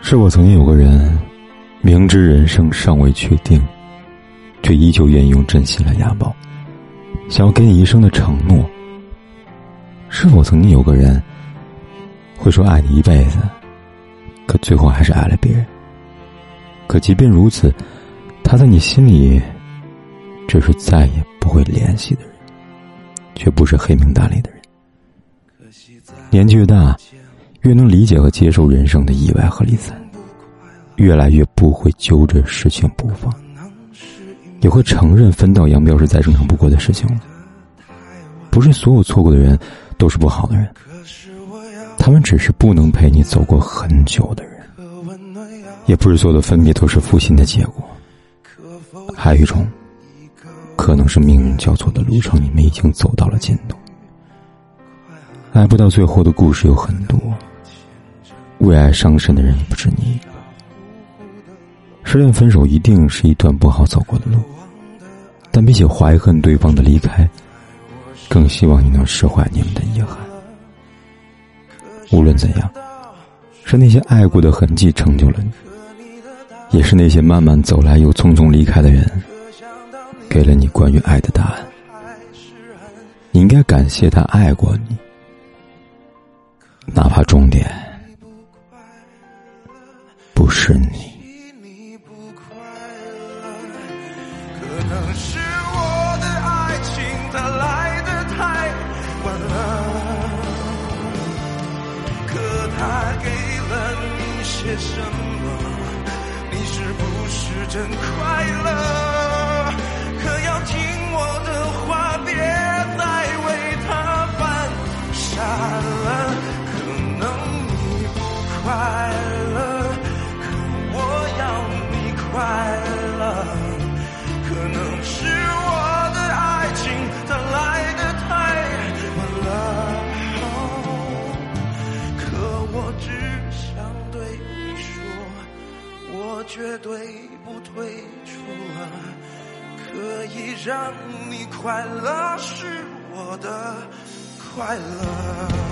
是我曾经有个人，明知人生尚未确定，却依旧愿意用真心来押宝，想要给你一生的承诺。是否曾经有个人，会说爱你一辈子，可最后还是爱了别人？可即便如此，他在你心里，只是再也不会联系的人，却不是黑名单里的人。年纪越大。越能理解和接受人生的意外和离散，越来越不会揪着事情不放，也会承认分道扬镳是再正常不过的事情了。不是所有错过的人都是不好的人，他们只是不能陪你走过很久的人。也不是所有的分别都是负心的结果，还有一种，可能是命运交错的路程，你们已经走到了尽头。爱不到最后的故事有很多。为爱伤身的人不止你一个。失恋分手一定是一段不好走过的路，但比起怀恨对方的离开，更希望你能释怀你们的遗憾。无论怎样，是那些爱过的痕迹成就了你，也是那些慢慢走来又匆匆离开的人，给了你关于爱的答案。你应该感谢他爱过你，哪怕终点。不是你，可能是我的爱情它来的太晚了，可它给了你些什么？你是不是真快乐？绝对不退出了。可以让你快乐是我的快乐，